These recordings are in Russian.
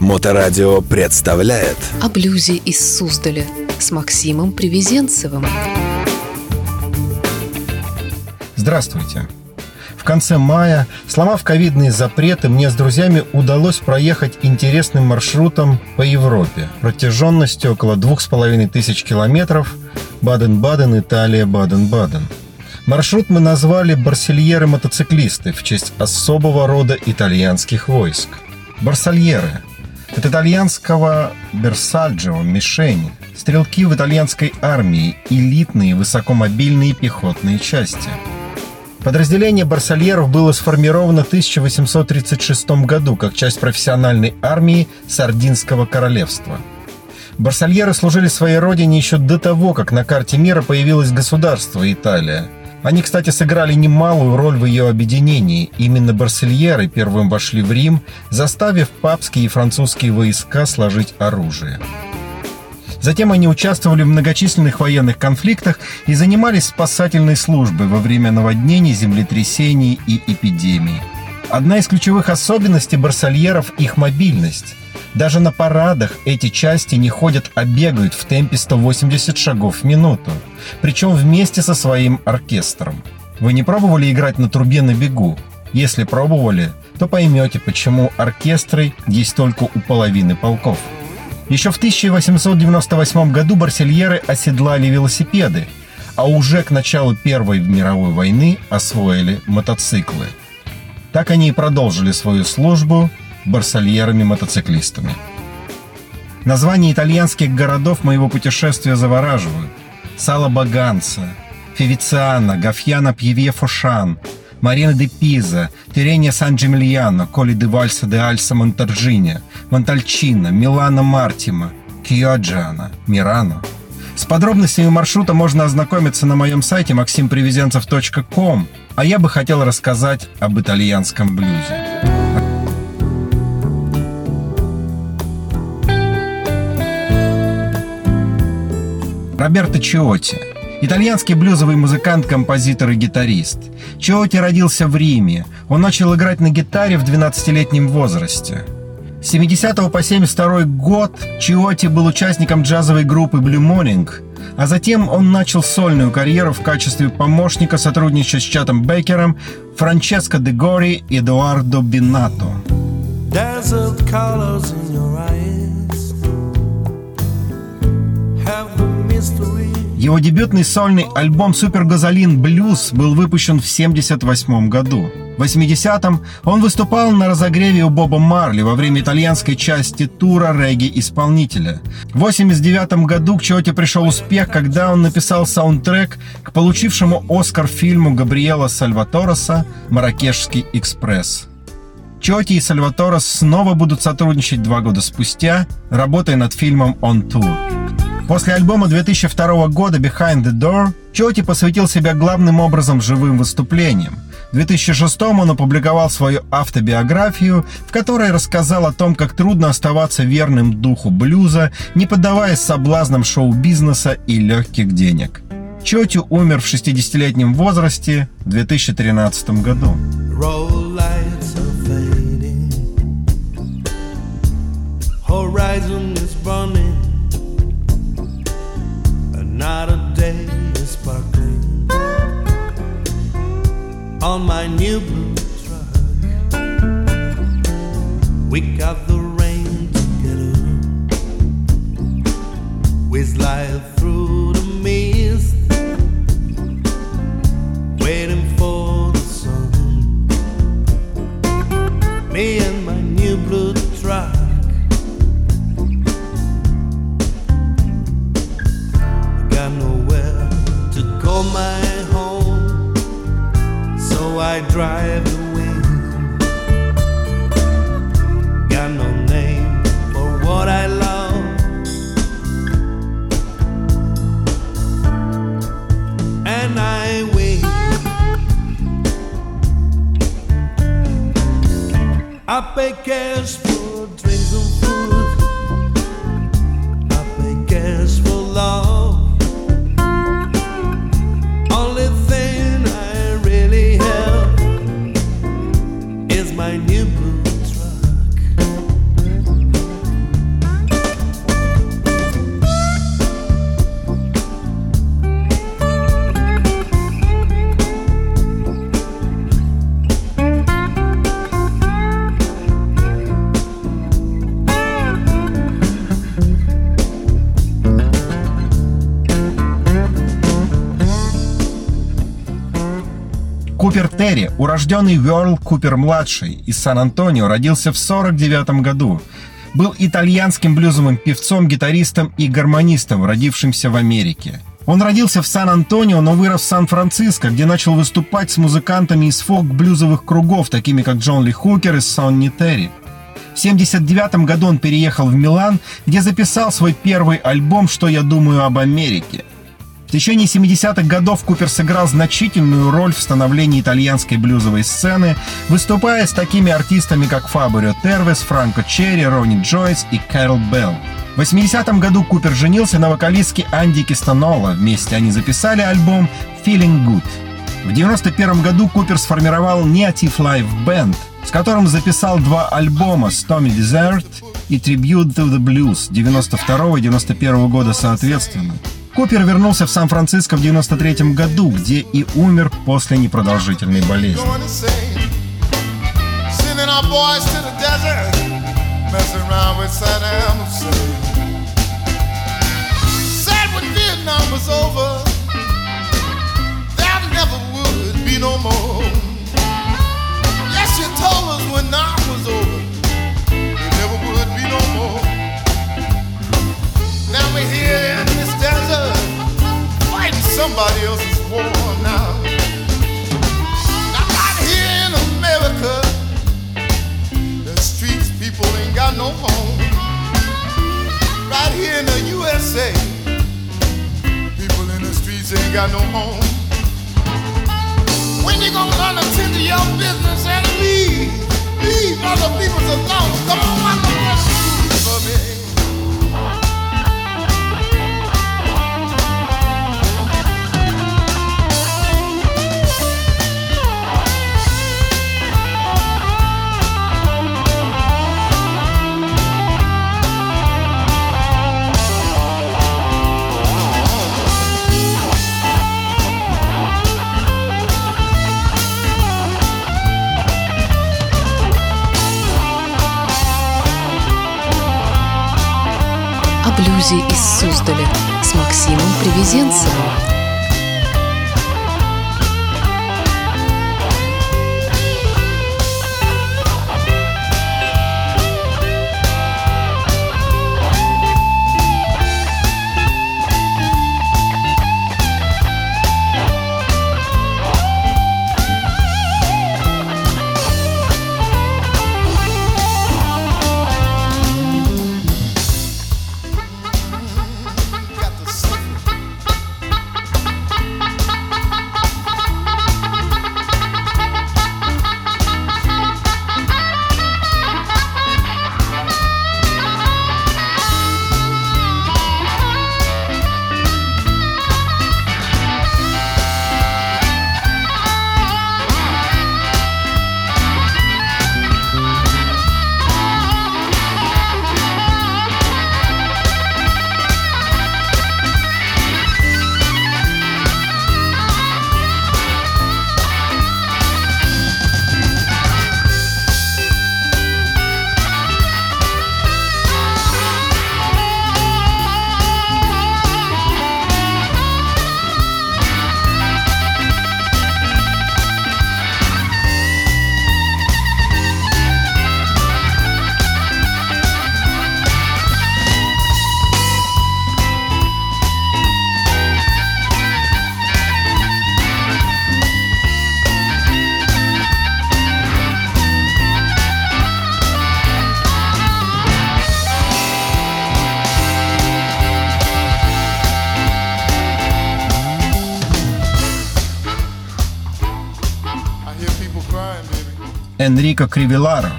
Моторадио представляет О блюзе из Суздаля с Максимом Привезенцевым. Здравствуйте! В конце мая, сломав ковидные запреты, мне с друзьями удалось проехать интересным маршрутом по Европе протяженностью около двух с половиной тысяч километров Баден-Баден, Италия, Баден-Баден. Маршрут мы назвали «Барсельеры-мотоциклисты» в честь особого рода итальянских войск. Барсальеры – от итальянского «берсаджио» – мишень, стрелки в итальянской армии, элитные высокомобильные пехотные части – Подразделение барсальеров было сформировано в 1836 году как часть профессиональной армии Сардинского королевства. Барсальеры служили своей родине еще до того, как на карте мира появилось государство Италия. Они, кстати, сыграли немалую роль в ее объединении. Именно барсельеры первым вошли в Рим, заставив папские и французские войска сложить оружие. Затем они участвовали в многочисленных военных конфликтах и занимались спасательной службой во время наводнений, землетрясений и эпидемий. Одна из ключевых особенностей барсальеров – их мобильность. Даже на парадах эти части не ходят, а бегают в темпе 180 шагов в минуту. Причем вместе со своим оркестром. Вы не пробовали играть на трубе на бегу? Если пробовали, то поймете, почему оркестры есть только у половины полков. Еще в 1898 году барсельеры оседлали велосипеды, а уже к началу Первой мировой войны освоили мотоциклы. Так они и продолжили свою службу барсельерами-мотоциклистами. Названия итальянских городов моего путешествия завораживают. Сала Баганца, Февициана, Гафьяна Пьевье-Фошан, Марина де Пиза, Терения Сан-Джемильяно, Коли де Вальса де Альса Монтарджиня, Монтальчино, Милано Мартима, Киоджиана, Мирано. С подробностями маршрута можно ознакомиться на моем сайте maximpривезенцев.com, а я бы хотел рассказать об итальянском блюзе. Роберто Чиотти Итальянский блюзовый музыкант, композитор и гитарист. Чиоти родился в Риме. Он начал играть на гитаре в 12-летнем возрасте. С 70 по 72 год Чиоти был участником джазовой группы Blue Morning, а затем он начал сольную карьеру в качестве помощника, сотрудничая с Чатом Бейкером, Франческо де Гори и Эдуардо Бинато. Его дебютный сольный альбом «Супер Газолин Блюз» был выпущен в 1978 году. В 80-м он выступал на разогреве у Боба Марли во время итальянской части тура регги-исполнителя. В 89 году к Чоте пришел успех, когда он написал саундтрек к получившему Оскар фильму Габриэла Сальватороса «Маракешский экспресс». Чоти и Сальваторос снова будут сотрудничать два года спустя, работая над фильмом «On Tour». После альбома 2002 года «Behind the Door» Чоти посвятил себя главным образом живым выступлениям. В 2006 он опубликовал свою автобиографию, в которой рассказал о том, как трудно оставаться верным духу блюза, не поддаваясь соблазнам шоу-бизнеса и легких денег. Чоти умер в 60-летнем возрасте в 2013 году. Horizon on my new blue truck. We got урожденный Верл Купер-младший из Сан-Антонио, родился в 49 году. Был итальянским блюзовым певцом, гитаристом и гармонистом, родившимся в Америке. Он родился в Сан-Антонио, но вырос в Сан-Франциско, где начал выступать с музыкантами из фолк-блюзовых кругов, такими как Джон Ли Хукер и Сонни Терри. В 1979 году он переехал в Милан, где записал свой первый альбом «Что я думаю об Америке». В течение 70-х годов Купер сыграл значительную роль в становлении итальянской блюзовой сцены, выступая с такими артистами, как Фабрио Тервес, Франко Черри, Ронни Джойс и Кэрол Белл. В 80-м году Купер женился на вокалистке Анди Кистанола. Вместе они записали альбом «Feeling Good». В 91 году Купер сформировал Native Live Band, с которым записал два альбома «Stormy Desert» и «Tribute to the Blues» 92 и 91 года соответственно. Купер вернулся в Сан-Франциско в 93 году, где и умер после непродолжительной болезни. no more. Блюзе из Суздаля с Максимом Привезенцевым. Энрико Кривиларо.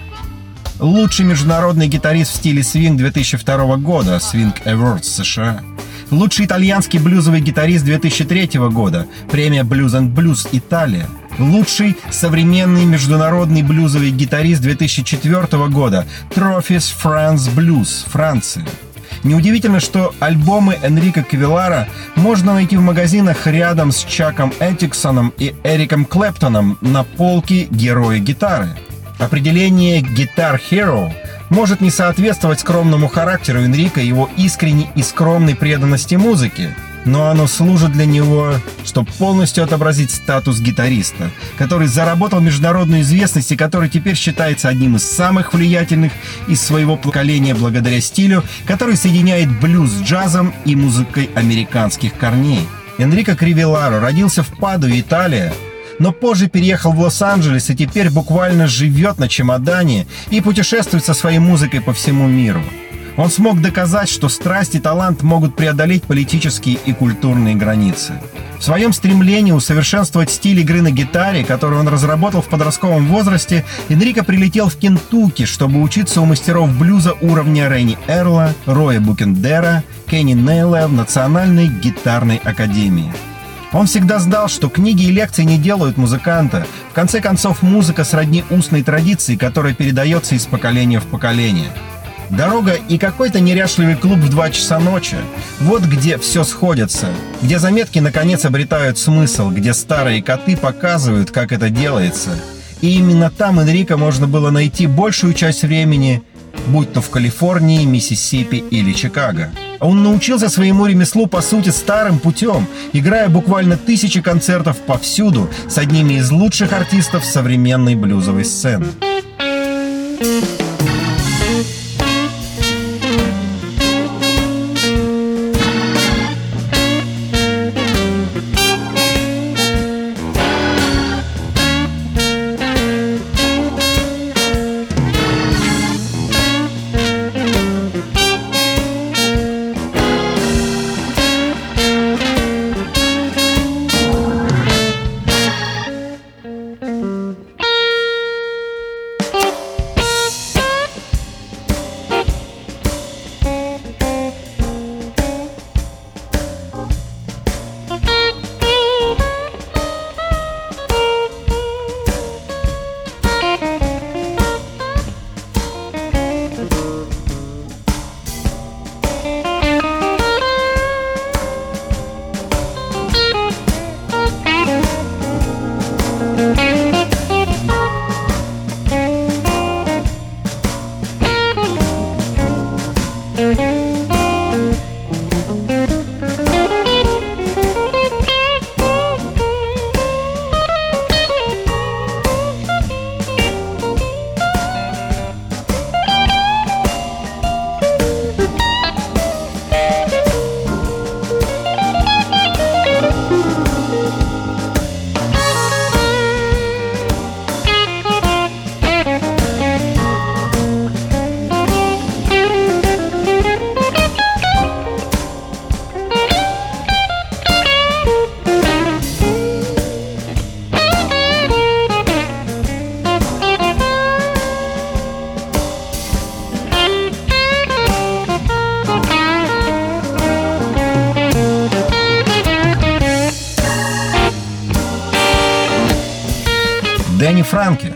Лучший международный гитарист в стиле свинг 2002 года, Swing Awards США. Лучший итальянский блюзовый гитарист 2003 года, премия Blues and Blues Италия. Лучший современный международный блюзовый гитарист 2004 года, Trophies France Blues, Франция. Неудивительно, что альбомы Энрико Квилара можно найти в магазинах рядом с Чаком Этиксоном и Эриком Клэптоном на полке «Герои гитары». Определение «Guitar Hero» может не соответствовать скромному характеру Энрика и его искренней и скромной преданности музыке. Но оно служит для него, чтобы полностью отобразить статус гитариста, который заработал международную известность и который теперь считается одним из самых влиятельных из своего поколения благодаря стилю, который соединяет блюз с джазом и музыкой американских корней. Энрико Кривеларо родился в Паду, Италия, но позже переехал в Лос-Анджелес и теперь буквально живет на чемодане и путешествует со своей музыкой по всему миру. Он смог доказать, что страсть и талант могут преодолеть политические и культурные границы. В своем стремлении усовершенствовать стиль игры на гитаре, который он разработал в подростковом возрасте, Энрико прилетел в Кентукки, чтобы учиться у мастеров блюза уровня Ренни Эрла, Роя Букендера, Кенни Нейла в Национальной гитарной академии. Он всегда знал, что книги и лекции не делают музыканта. В конце концов, музыка сродни устной традиции, которая передается из поколения в поколение. Дорога и какой-то неряшливый клуб в 2 часа ночи. Вот где все сходится. Где заметки наконец обретают смысл, где старые коты показывают, как это делается. И именно там Энрико можно было найти большую часть времени, будь то в Калифорнии, Миссисипи или Чикаго. Он научился своему ремеслу, по сути, старым путем, играя буквально тысячи концертов повсюду с одними из лучших артистов современной блюзовой сцены. Дэнни Франки.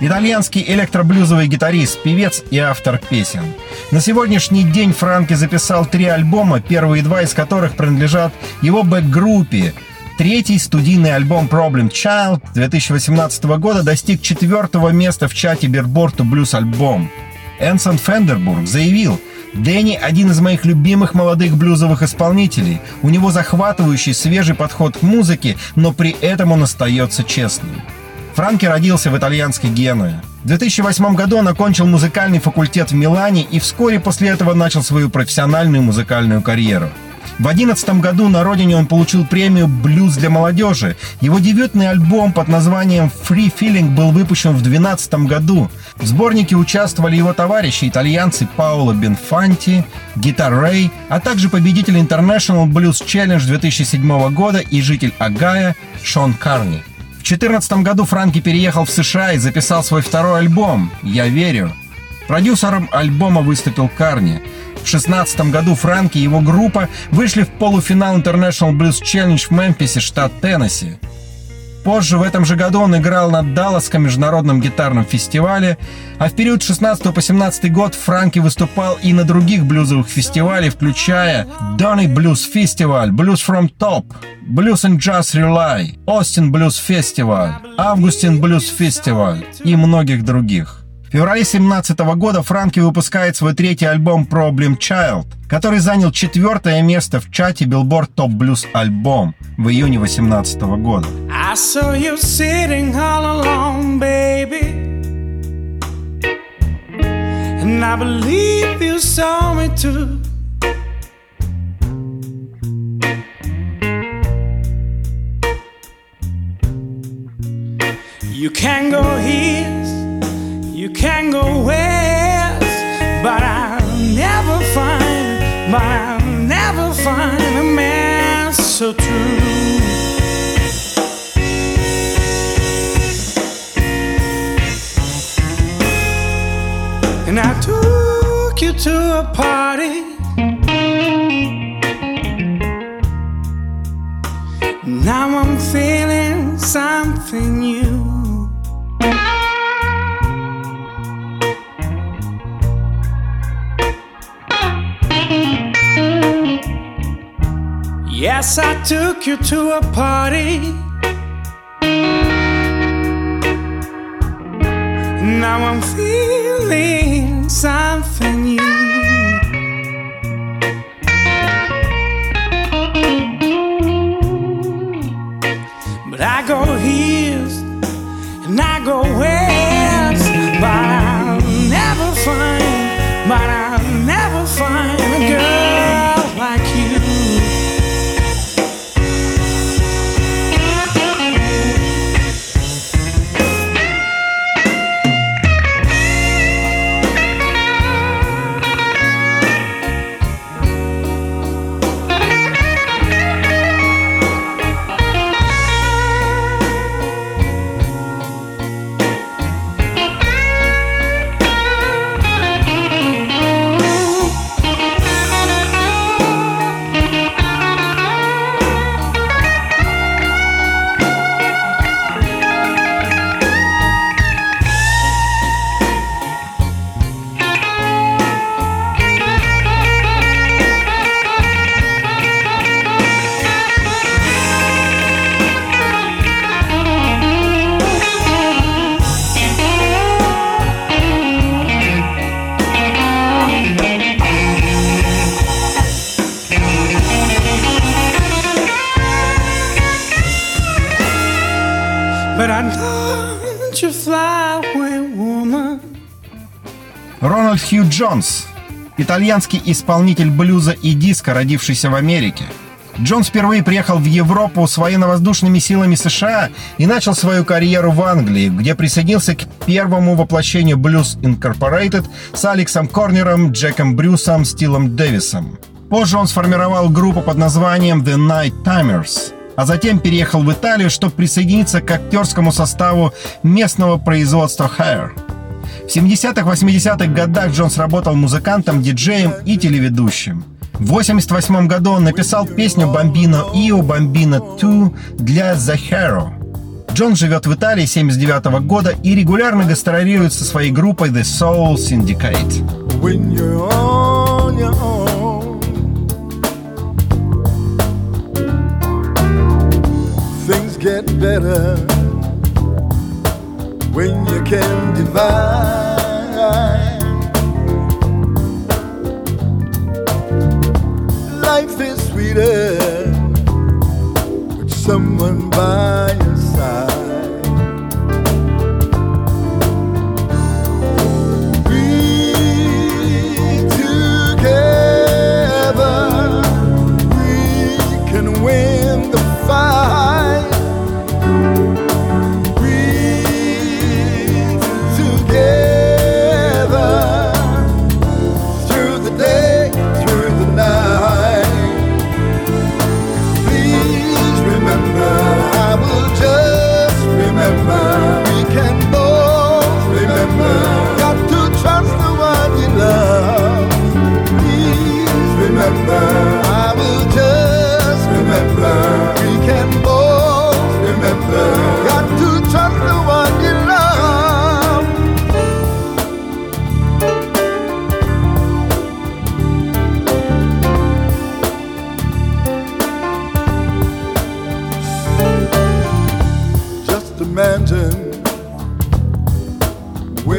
Итальянский электроблюзовый гитарист, певец и автор песен. На сегодняшний день Франки записал три альбома, первые два из которых принадлежат его бэк-группе. Третий студийный альбом Problem Child 2018 года достиг четвертого места в чате Billboard Blues альбом. Энсон Фендербург заявил, Дэнни – один из моих любимых молодых блюзовых исполнителей. У него захватывающий свежий подход к музыке, но при этом он остается честным. Франки родился в итальянской Генуе. В 2008 году он окончил музыкальный факультет в Милане и вскоре после этого начал свою профессиональную музыкальную карьеру. В 2011 году на родине он получил премию «Блюз для молодежи». Его дебютный альбом под названием «Free Feeling» был выпущен в 2012 году. В сборнике участвовали его товарищи, итальянцы Паоло Бенфанти, Гитар Рэй, а также победитель International Blues Challenge 2007 года и житель Агая Шон Карни. В 2014 году Франки переехал в США и записал свой второй альбом «Я верю». Продюсером альбома выступил Карни. В 2016 году Франки и его группа вышли в полуфинал International Blues Challenge в Мемфисе, штат Теннесси. Позже в этом же году он играл на Далласском международном гитарном фестивале, а в период 16 по 17 год Франки выступал и на других блюзовых фестивалях, включая Donny Blues Festival, Blues from Top, Blues and Jazz Relay, Austin Blues Festival, Augustin Blues Festival и многих других. В феврале 2017 года Франки выпускает свой третий альбом Problem Child, который занял четвертое место в чате Billboard Top Blues альбом в июне 2018 года. You can go east, you can go west, but I'll never find, but I'll never find a man so true. And I took you to a party. Now I'm feeling something new. Yes, I took you to a party. Now I'm feeling something new. But I go Джонс – итальянский исполнитель блюза и диска, родившийся в Америке. Джонс впервые приехал в Европу с военно-воздушными силами США и начал свою карьеру в Англии, где присоединился к первому воплощению Blues Incorporated с Алексом Корнером, Джеком Брюсом, Стилом Дэвисом. Позже он сформировал группу под названием The Night Timers, а затем переехал в Италию, чтобы присоединиться к актерскому составу местного производства Hair. В 70-80-х годах Джонс работал музыкантом, диджеем и телеведущим. В 1988 году он написал песню «Бомбино Ио Бомбино 2» для The Hero. Джон живет в Италии с 79 года и регулярно гастролирует со своей группой The Soul Syndicate. when you're on your own. Things get better when you can divide. Life is sweeter with someone by your side.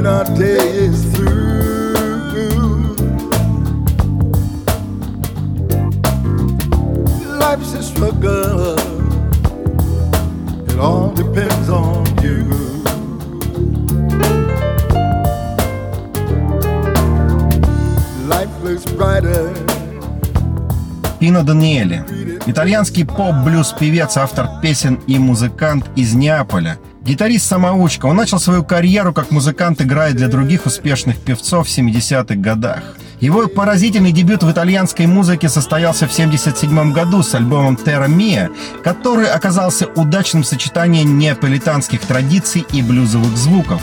our day is through. Life's a struggle, it all depends on you. Life looks brighter. Ино Даниэли, итальянский поп-блюз-певец, автор песен и музыкант из Неаполя – Гитарист-самоучка. Он начал свою карьеру как музыкант, играя для других успешных певцов в 70-х годах. Его поразительный дебют в итальянской музыке состоялся в 1977 году с альбомом «Terra Mia», который оказался удачным сочетанием неаполитанских традиций и блюзовых звуков.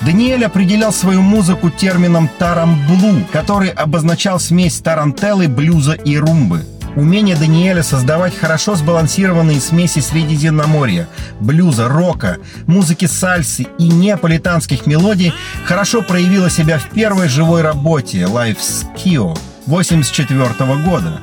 Даниэль определял свою музыку термином «тарамблу», который обозначал смесь тарантеллы, блюза и румбы. Умение Даниэля создавать хорошо сбалансированные смеси Средиземноморья, блюза, рока, музыки сальсы и неаполитанских мелодий хорошо проявило себя в первой живой работе «Life Skio» 1984 года.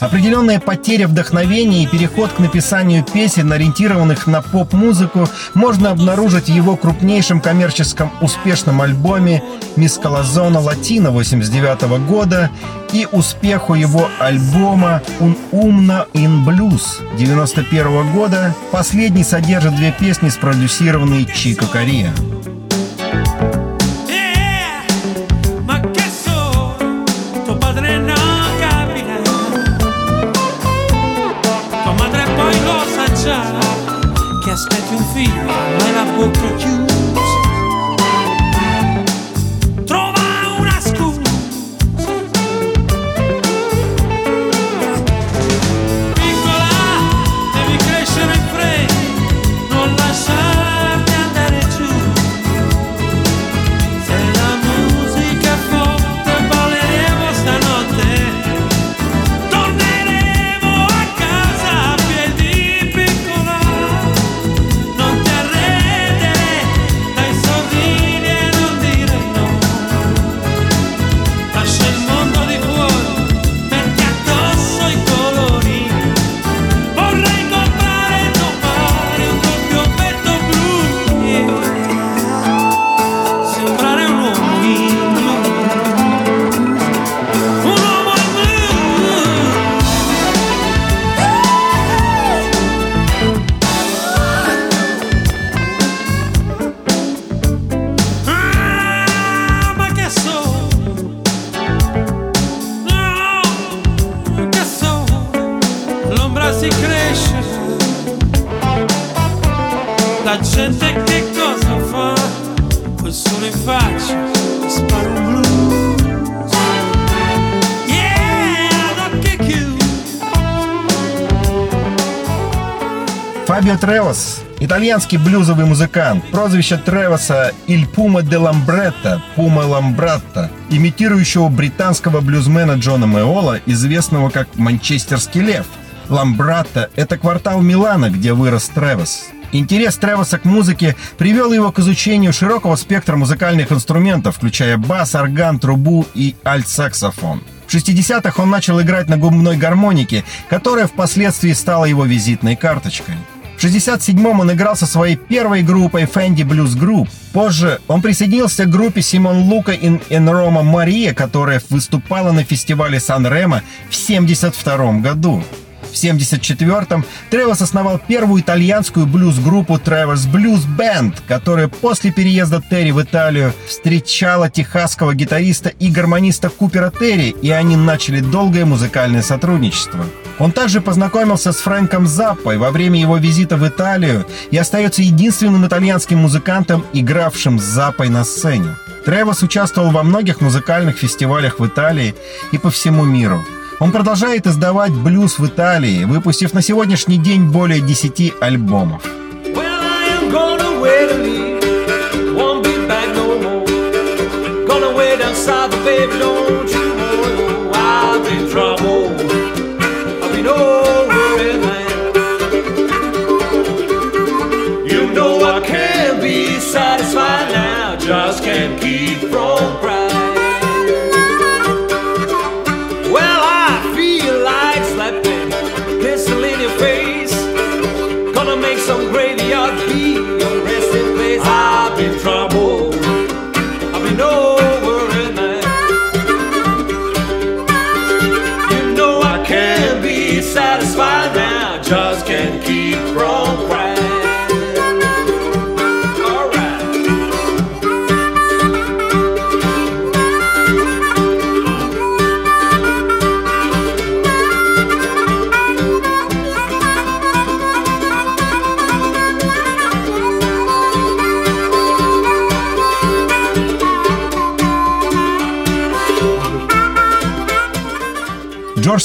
Определенная потеря вдохновения и переход к написанию песен, ориентированных на поп-музыку, можно обнаружить в его крупнейшем коммерческом успешном альбоме «Мискалазона Латина» 89 года и успеху его альбома «Un Umna in Blues» 91 года. Последний содержит две песни, спродюсированные Чико Корея. Фабио Тревос – итальянский блюзовый музыкант. Прозвище Тревоса «Иль Пума де Ламбретта» – «Пума Ламбратта», имитирующего британского блюзмена Джона Меола, известного как «Манчестерский лев». Ламбратта – это квартал Милана, где вырос Тревос. Интерес Тревоса к музыке привел его к изучению широкого спектра музыкальных инструментов, включая бас, орган, трубу и альт-саксофон. В 60-х он начал играть на губной гармонике, которая впоследствии стала его визитной карточкой. В 67-м он играл со своей первой группой Fendi Blues Group. Позже он присоединился к группе Симон Лука и Энрома Мария, которая выступала на фестивале Сан-Ремо в 72 году. В 1974-м Тревос основал первую итальянскую блюз-группу Trevor's Blues Band, которая после переезда Терри в Италию встречала техасского гитариста и гармониста Купера Терри, и они начали долгое музыкальное сотрудничество. Он также познакомился с Фрэнком Заппой во время его визита в Италию и остается единственным итальянским музыкантом, игравшим с Заппой на сцене. Тревос участвовал во многих музыкальных фестивалях в Италии и по всему миру. Он продолжает издавать блюз в Италии, выпустив на сегодняшний день более 10 альбомов. Well, Just can't keep from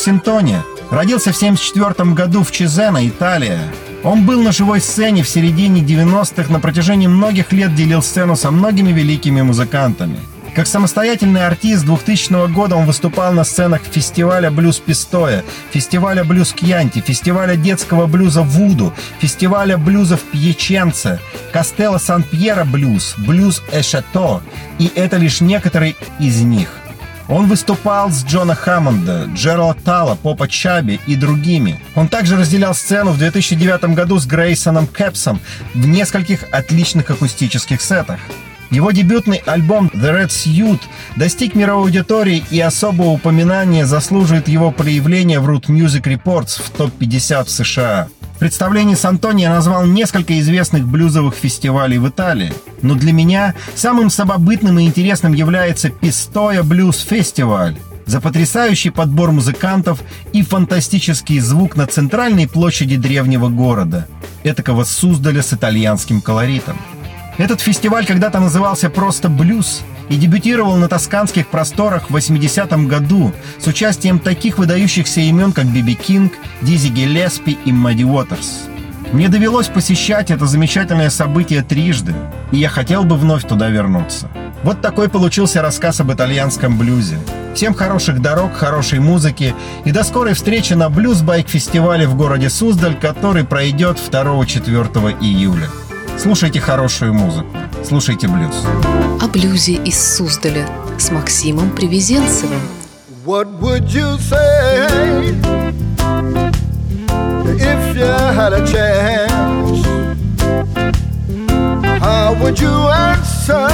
Синтони родился в 1974 году в Чизена, Италия. Он был на живой сцене в середине 90-х, на протяжении многих лет делил сцену со многими великими музыкантами. Как самостоятельный артист 2000 года он выступал на сценах фестиваля «Блюз Пистоя», фестиваля «Блюз Кьянти», фестиваля детского блюза «Вуду», фестиваля блюза в Пьяченце, Кастелло Сан-Пьеро блюз, блюз Эшато. И это лишь некоторые из них. Он выступал с Джона Хаммонда, Джерала Тала, Попа Чаби и другими. Он также разделял сцену в 2009 году с Грейсоном Кэпсом в нескольких отличных акустических сетах. Его дебютный альбом The Red Suit достиг мировой аудитории и особого упоминания заслуживает его проявления в Root Music Reports в топ-50 в США. Представлении с Антони я назвал несколько известных блюзовых фестивалей в Италии. Но для меня самым самобытным и интересным является Пистоя Блюз Фестиваль за потрясающий подбор музыкантов и фантастический звук на центральной площади древнего города, этакого Суздаля с итальянским колоритом. Этот фестиваль когда-то назывался просто «Блюз» и дебютировал на тосканских просторах в 80-м году с участием таких выдающихся имен, как Биби Кинг, Дизи Гелеспи и Мадди Уотерс. Мне довелось посещать это замечательное событие трижды, и я хотел бы вновь туда вернуться. Вот такой получился рассказ об итальянском блюзе. Всем хороших дорог, хорошей музыки и до скорой встречи на блюз-байк-фестивале в городе Суздаль, который пройдет 2-4 июля. Слушайте хорошую музыку, слушайте блюз. О блюзе из Суздаля с Максимом Привезенцевым. What would you say if you had a chance? How would you answer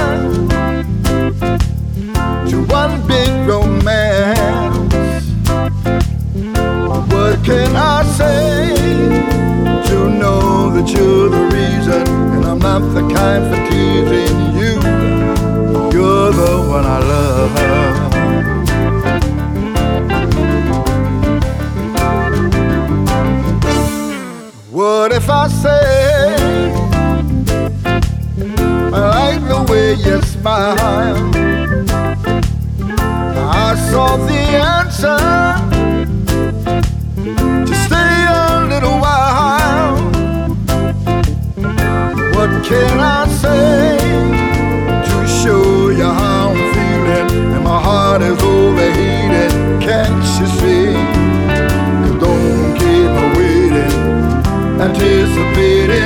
smile. I saw the answer to stay a little while. What can I say to show you how I'm feeling? And my heart is overheated. Can't you see? You don't keep waiting, anticipating.